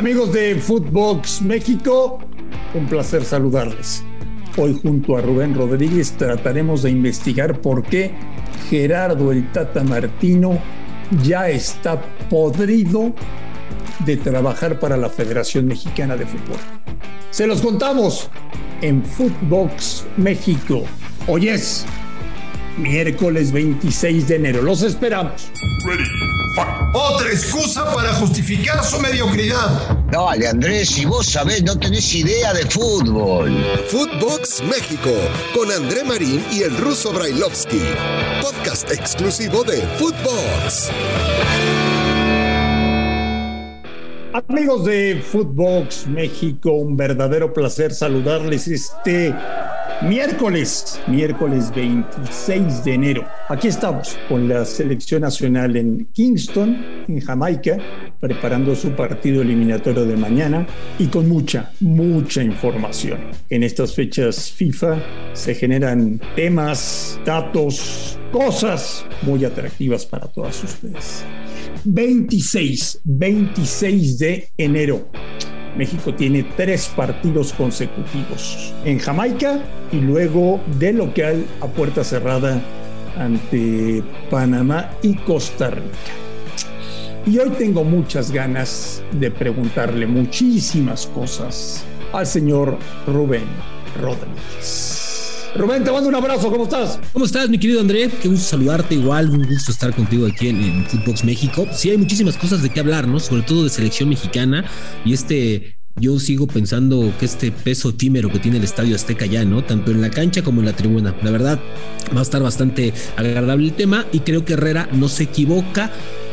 Amigos de Footbox México, un placer saludarles. Hoy junto a Rubén Rodríguez trataremos de investigar por qué Gerardo el Tata Martino ya está podrido de trabajar para la Federación Mexicana de Fútbol. Se los contamos en Footbox México. Hoy es miércoles 26 de enero. Los esperamos. Otra excusa para justificar su mediocridad. Dale, Andrés, si vos sabés, no tenés idea de fútbol. Footbox México, con André Marín y el ruso Brailovsky. Podcast exclusivo de Footbox. Amigos de Footbox México, un verdadero placer saludarles este Miércoles, miércoles 26 de enero. Aquí estamos con la selección nacional en Kingston, en Jamaica, preparando su partido eliminatorio de mañana y con mucha, mucha información. En estas fechas FIFA se generan temas, datos, cosas muy atractivas para todas ustedes. 26, 26 de enero. México tiene tres partidos consecutivos en Jamaica y luego de local a puerta cerrada ante Panamá y Costa Rica. Y hoy tengo muchas ganas de preguntarle muchísimas cosas al señor Rubén Rodríguez. Rubén, te mando un abrazo, ¿cómo estás? ¿Cómo estás, mi querido André? Qué gusto saludarte, igual, un gusto estar contigo aquí en, en Footbox México. Sí, hay muchísimas cosas de qué hablar, ¿no? Sobre todo de selección mexicana y este yo sigo pensando que este peso efímero que tiene el Estadio Azteca ya, ¿no? Tanto en la cancha como en la tribuna. La verdad, va a estar bastante agradable el tema y creo que Herrera no se equivoca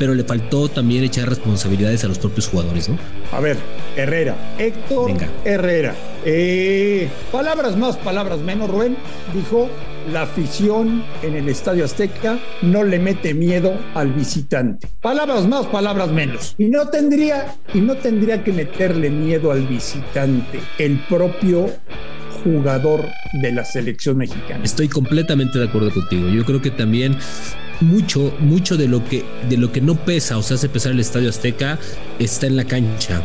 pero le faltó también echar responsabilidades a los propios jugadores, ¿no? A ver, Herrera, Héctor Herrera. Eh, palabras más, palabras menos, Rubén, dijo, la afición en el Estadio Azteca no le mete miedo al visitante. Palabras más, palabras menos. Y no tendría, y no tendría que meterle miedo al visitante el propio jugador de la selección mexicana. Estoy completamente de acuerdo contigo. Yo creo que también mucho, mucho de lo que, de lo que no pesa o se hace pesar el Estadio Azteca está en la cancha.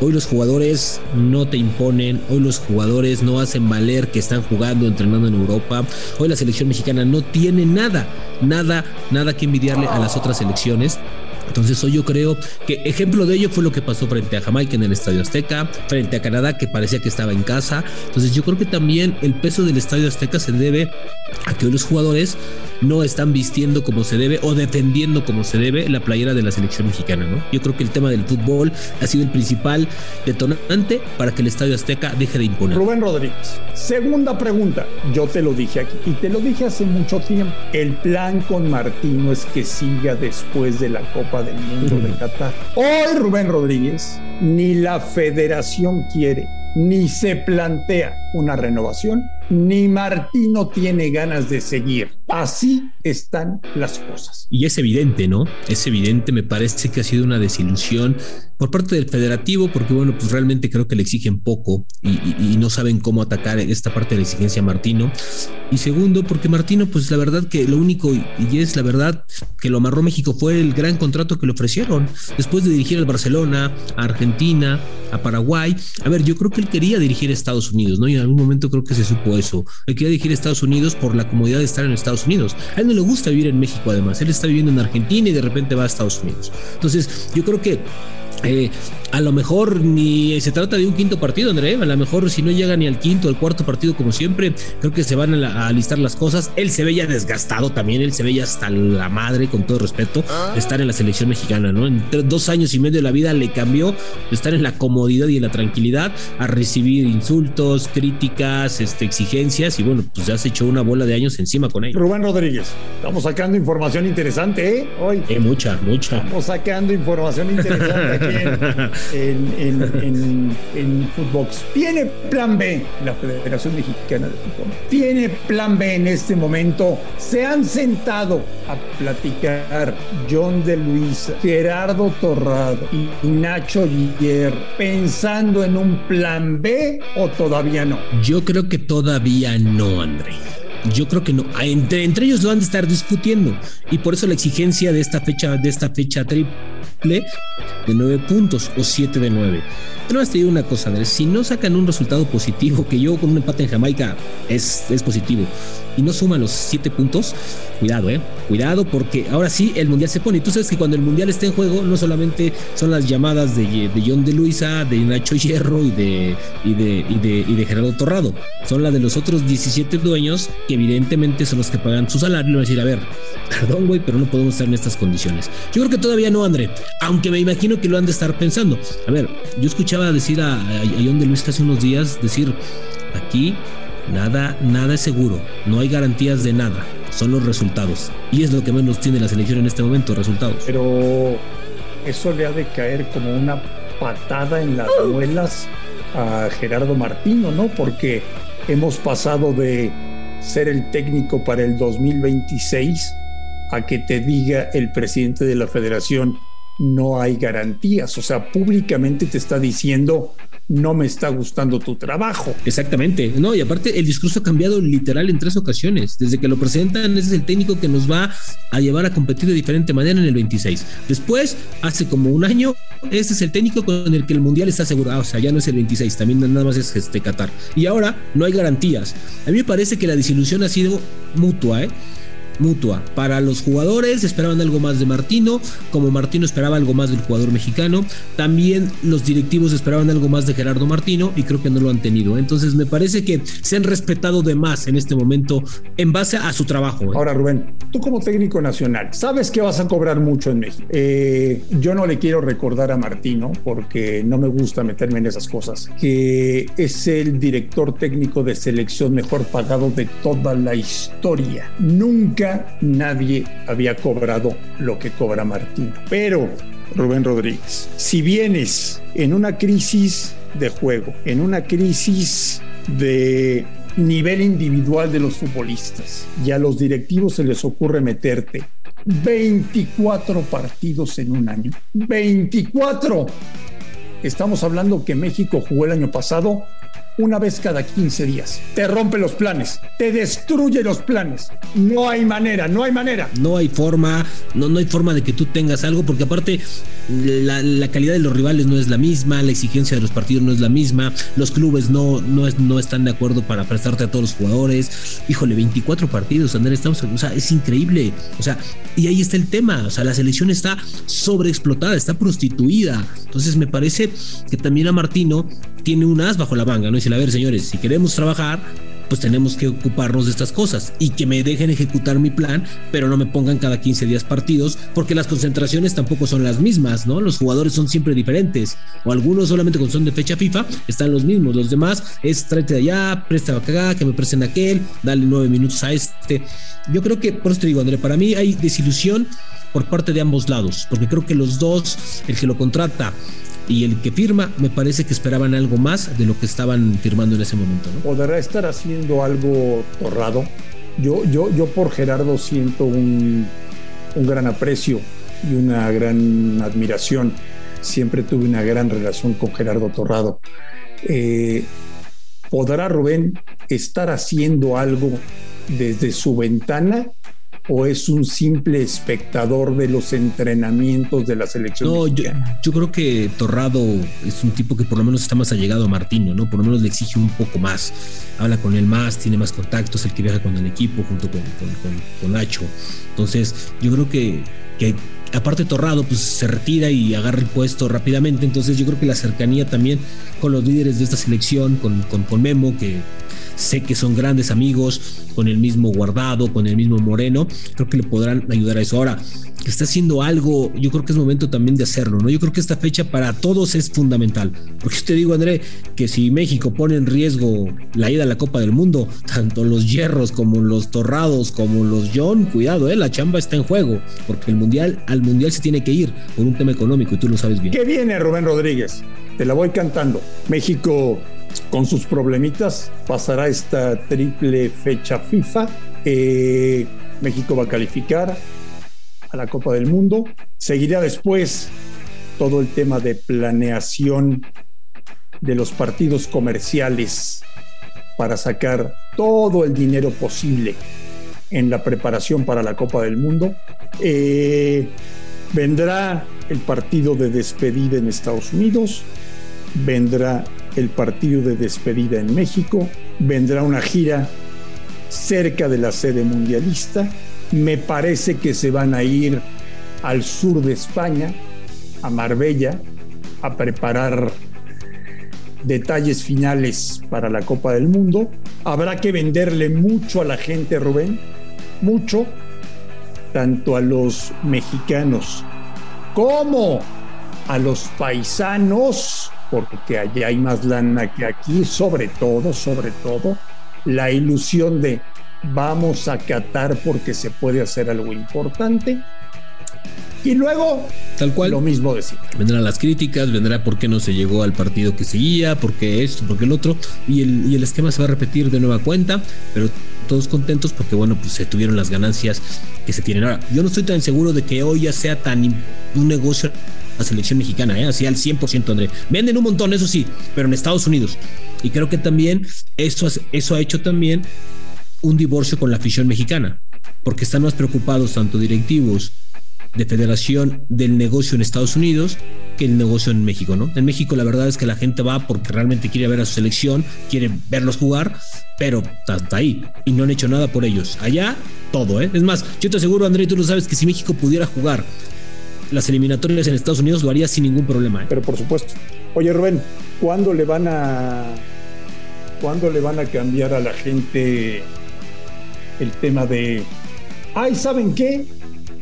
Hoy los jugadores no te imponen, hoy los jugadores no hacen valer que están jugando, entrenando en Europa. Hoy la selección mexicana no tiene nada, nada, nada que envidiarle a las otras selecciones. Entonces hoy yo creo que ejemplo de ello fue lo que pasó frente a Jamaica en el Estadio Azteca, frente a Canadá que parecía que estaba en casa. Entonces yo creo que también el peso del Estadio Azteca se debe a que hoy los jugadores no están vistiendo como se debe o defendiendo como se debe la playera de la selección mexicana, ¿no? Yo creo que el tema del fútbol ha sido el principal detonante para que el Estadio Azteca deje de imponer. Rubén Rodríguez, segunda pregunta. Yo te lo dije aquí y te lo dije hace mucho tiempo. El plan con Martino es que siga después de la Copa del Mundo de Qatar. Hoy Rubén Rodríguez, ni la federación quiere ni se plantea una renovación, ni Martino tiene ganas de seguir. Así están las cosas. Y es evidente, ¿no? Es evidente, me parece que ha sido una desilusión por parte del federativo, porque bueno, pues realmente creo que le exigen poco y, no saben cómo atacar esta parte de la exigencia a Martino. Y segundo, porque Martino, pues la verdad que lo único, y es la verdad, que lo amarró México fue el gran contrato que le ofrecieron después de dirigir al Barcelona, a Argentina, a Paraguay. A ver, yo creo que él quería dirigir a Estados Unidos, ¿no? Y en algún momento creo que se supo eso. Él quería dirigir a Estados Unidos por la comodidad de estar en Estados Unidos. A él no le gusta vivir en México, además. Él está viviendo en Argentina y de repente va a Estados Unidos. Entonces, yo creo que eh, a lo mejor ni se trata de un quinto partido, André. A lo mejor si no llega ni al quinto o al cuarto partido, como siempre, creo que se van a, listar las cosas. Él se ve ya desgastado también, él se ve ya hasta la madre, con todo respeto, de estar en la selección mexicana, ¿no? En dos años y medio de la vida le cambió de estar en la comodidad y en la tranquilidad a recibir insultos, críticas, este, exigencias y bueno, pues ya se echó una bola de años encima con él. Rubén Rodríguez, estamos sacando información interesante, ¿eh? Hoy. Eh, mucha, mucha. Estamos sacando información interesante en, en, Footbox. Tiene plan B la Federación Mexicana de Fútbol. Tiene plan B en este momento. Se han sentado a platicar John de Luisa, Gerardo Torrado y Nacho Guiller pensando en un plan B o todavía no. Yo creo que todavía no, André. Yo creo que no. Entre, entre ellos lo han de estar discutiendo y por eso la exigencia de esta fecha, de esta fecha de nueve puntos o siete de nueve. Pero te digo una cosa, Andrés, si no sacan un resultado positivo, que yo con un empate en Jamaica es, es positivo, y no suman los siete puntos, cuidado, eh, cuidado, porque ahora sí el mundial se pone. Y tú sabes que cuando el mundial está en juego, no solamente son las llamadas de, de John de Luisa, de Nacho Hierro y de, y de, y de, y de Gerardo Torrado, son las de los otros 17 dueños que evidentemente son los que pagan su salario y van a decir, a ver, perdón, güey, pero no podemos estar en estas condiciones. Yo creo que todavía no, André, aunque me imagino que lo han de estar pensando. A ver, yo escuchaba decir a, a, John de Luis hace unos días, decir, aquí nada, nada es seguro, no hay garantías de nada, son los resultados. Y es lo que menos tiene la selección en este momento, resultados. Pero eso le ha de caer como una patada en las muelas a Gerardo Martino, ¿no? Porque hemos pasado de ser el técnico para el 2026 a que te diga el presidente de la federación no hay garantías, o sea, públicamente te está diciendo no me está gustando tu trabajo. Exactamente, no, y aparte el discurso ha cambiado literal en tres ocasiones. Desde que lo presentan, ese es el técnico que nos va a llevar a competir de diferente manera en el 26. Después, hace como un año, ese es el técnico con el que el mundial está asegurado, o sea, ya no es el 26, también nada más es este Qatar. Y ahora no hay garantías. A mí me parece que la disilusión ha sido mutua, ¿eh? Mutua. Para los jugadores esperaban algo más de Martino, como Martino esperaba algo más del jugador mexicano. También los directivos esperaban algo más de Gerardo Martino y creo que no lo han tenido. Entonces me parece que se han respetado de más en este momento en base a su trabajo. ¿eh? Ahora Rubén, tú como técnico nacional, sabes que vas a cobrar mucho en México. Eh, yo no le quiero recordar a Martino porque no me gusta meterme en esas cosas, que es el director técnico de selección mejor pagado de toda la historia. Nunca nadie había cobrado lo que cobra Martín. Pero, Rubén Rodríguez, si vienes en una crisis de juego, en una crisis de nivel individual de los futbolistas y a los directivos se les ocurre meterte 24 partidos en un año. 24. Estamos hablando que México jugó el año pasado una vez cada 15 días. Te rompe los planes, te destruye los planes. No hay manera, no hay manera. No hay forma, no, no hay forma de que tú tengas algo, porque aparte la, calidad de los rivales no es la misma, la exigencia de los partidos no es la misma, los clubes no, no, es, no están de acuerdo para prestarte a todos los jugadores. Híjole, 24 partidos, Andrés, estamos, o sea, es increíble. O sea, y ahí está el tema, o sea, la selección está sobreexplotada, está prostituida. Entonces me parece que también a Martino tiene un as bajo la manga, ¿no? Dice, a ver, señores, si queremos trabajar, pues tenemos que ocuparnos de estas cosas y que me dejen ejecutar mi plan, pero no me pongan cada 15 días partidos, porque las concentraciones tampoco son las mismas, ¿no? Los jugadores son siempre diferentes, o algunos solamente con son de fecha FIFA están los mismos, los demás es tráete de allá, préstame acá, que me presten aquel, dale nueve minutos a este. Yo creo que, por eso te digo, André, para mí hay desilusión por parte de ambos lados, porque creo que los dos, el que lo contrata y el que firma, me parece que esperaban algo más de lo que estaban firmando en ese momento. ¿Podrá estar haciendo algo torrado? Yo, yo, yo por Gerardo siento un, un gran aprecio y una gran admiración. Siempre tuve una gran relación con Gerardo Torrado. Eh, ¿Podrá Rubén estar haciendo algo desde su ventana o es un simple espectador de los entrenamientos de la selección? No, yo, yo, creo que Torrado es un tipo que por lo menos está más allegado a Martino, ¿no? Por lo menos le exige un poco más. Habla con él más, tiene más contactos, el que viaja con el equipo junto con, con, con, con Nacho. Entonces, yo creo que, que aparte Torrado pues se retira y agarra el puesto rápidamente, entonces yo creo que la cercanía también con los líderes de esta selección, con, con, con Memo, que sé que son grandes amigos, con el mismo Guardado, con el mismo Moreno, creo que le podrán ayudar a eso. Ahora, está haciendo algo, yo creo que es momento también de hacerlo, ¿no? Yo creo que esta fecha para todos es fundamental, porque te digo, André, que si México pone en riesgo la ida a la Copa del Mundo, tanto los hierros como los torrados, como los John, cuidado, ¿eh? La chamba está en juego, porque el Mundial, al Mundial se tiene que ir por un tema económico y tú lo sabes bien. ¿Qué viene, Rubén Rodríguez? Te la voy cantando. México con sus problemitas pasará esta triple fecha FIFA. Eh, México va a calificar a la Copa del Mundo. Seguirá después todo el tema de planeación de los partidos comerciales para sacar todo el dinero posible en la preparación para la Copa del Mundo. Eh, vendrá el partido de despedida en Estados Unidos, vendrá el partido de despedida en México, vendrá una gira cerca de la sede mundialista, me parece que se van a ir al sur de España, a Marbella, a preparar detalles finales para la Copa del Mundo. Habrá que venderle mucho a la gente, Rubén, mucho, tanto a los mexicanos como a los paisanos, porque allá hay más lana que aquí, sobre todo, sobre todo, la ilusión de vamos a catar porque se puede hacer algo importante. Y luego, tal cual, lo mismo decir. Vendrán las críticas, vendrá por qué no se llegó al partido que seguía, por qué esto, por qué el otro, y el, y el esquema se va a repetir de nueva cuenta, pero todos contentos porque, bueno, pues se tuvieron las ganancias que se tienen. Ahora, yo no estoy tan seguro de que hoy ya sea tan un negocio la selección mexicana, ¿eh? así al 100%, André. Venden un montón, eso sí, pero en Estados Unidos. Y creo que también eso, eso ha hecho también un divorcio con la afición mexicana, porque están más preocupados tanto directivos de federación del negocio en Estados Unidos que el negocio en México, ¿no? En México la verdad es que la gente va porque realmente quiere ver a su selección, quiere verlos jugar, pero hasta ahí y no han hecho nada por ellos. Allá todo, ¿eh? Es más, yo te aseguro, André, tú lo sabes que si México pudiera jugar las eliminatorias en Estados Unidos lo haría sin ningún problema. ¿eh? Pero por supuesto. Oye, Rubén, ¿cuándo le van a cuándo le van a cambiar a la gente el tema de ay, ¿saben qué?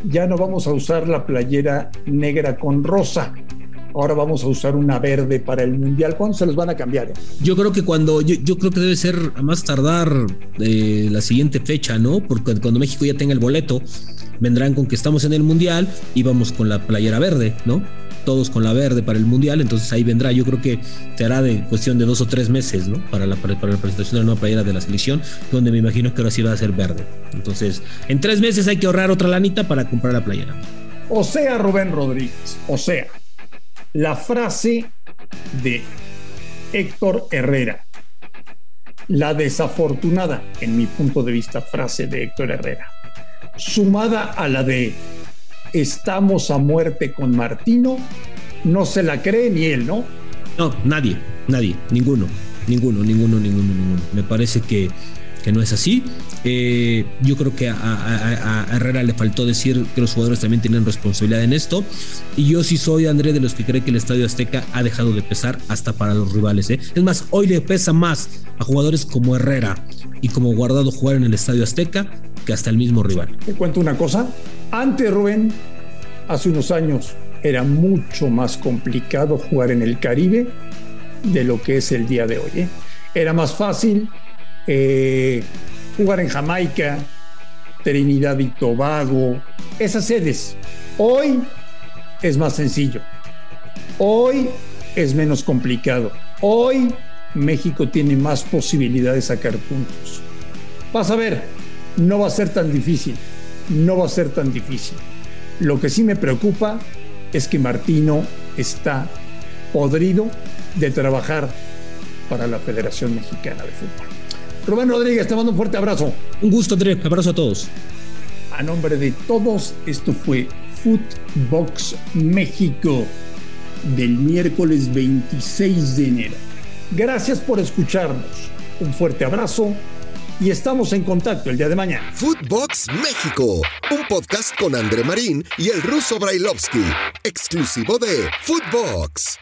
Ya no vamos a usar la playera negra con rosa. Ahora vamos a usar una verde para el mundial. ¿Cuándo se los van a cambiar? Eh? Yo creo que cuando, yo, creo que debe ser a más tardar eh, la siguiente fecha, ¿no? Porque cuando México ya tenga el boleto, vendrán con que estamos en el mundial y vamos con la playera verde, ¿no? Todos con la verde para el mundial, entonces ahí vendrá. Yo creo que se hará de cuestión de dos o tres meses, ¿no? Para la, para la presentación de la nueva playera de la selección, donde me imagino que ahora sí va a ser verde. Entonces, en tres meses hay que ahorrar otra lanita para comprar la playera. O sea, Rubén Rodríguez, o sea, la frase de Héctor Herrera, la desafortunada, en mi punto de vista, frase de Héctor Herrera sumada a la de estamos a muerte con Martino, no se la cree ni él, ¿no? No, nadie, nadie, ninguno, ninguno, ninguno, ninguno, ninguno. Me parece que, que no es así. Eh, yo creo que a, Herrera le faltó decir que los jugadores también tienen responsabilidad en esto. Y yo sí soy, André, de los que cree que el Estadio Azteca ha dejado de pesar hasta para los rivales. ¿eh? Es más, hoy le pesa más a jugadores como Herrera y como Guardado jugar en el Estadio Azteca que hasta el mismo rival. Te cuento una cosa. Antes, Rubén, hace unos años era mucho más complicado jugar en el Caribe de lo que es el día de hoy. ¿eh? Era más fácil eh, jugar en Jamaica, Trinidad y Tobago, esas sedes. Hoy es más sencillo. Hoy es menos complicado. Hoy México tiene más posibilidades de sacar puntos. Vas a ver, no va a ser tan difícil, no va a ser tan difícil. Lo que sí me preocupa es que Martino está podrido de trabajar para la Federación Mexicana de Fútbol. Rubén Rodríguez, te mando un fuerte abrazo. Un gusto, Andrés. Abrazo a todos. A nombre de todos, esto fue Footbox México del miércoles 26 de enero. Gracias por escucharnos. Un fuerte abrazo y estamos en contacto el día de mañana. Footbox México, un podcast con André Marín y el ruso Brailovsky, exclusivo de Footbox.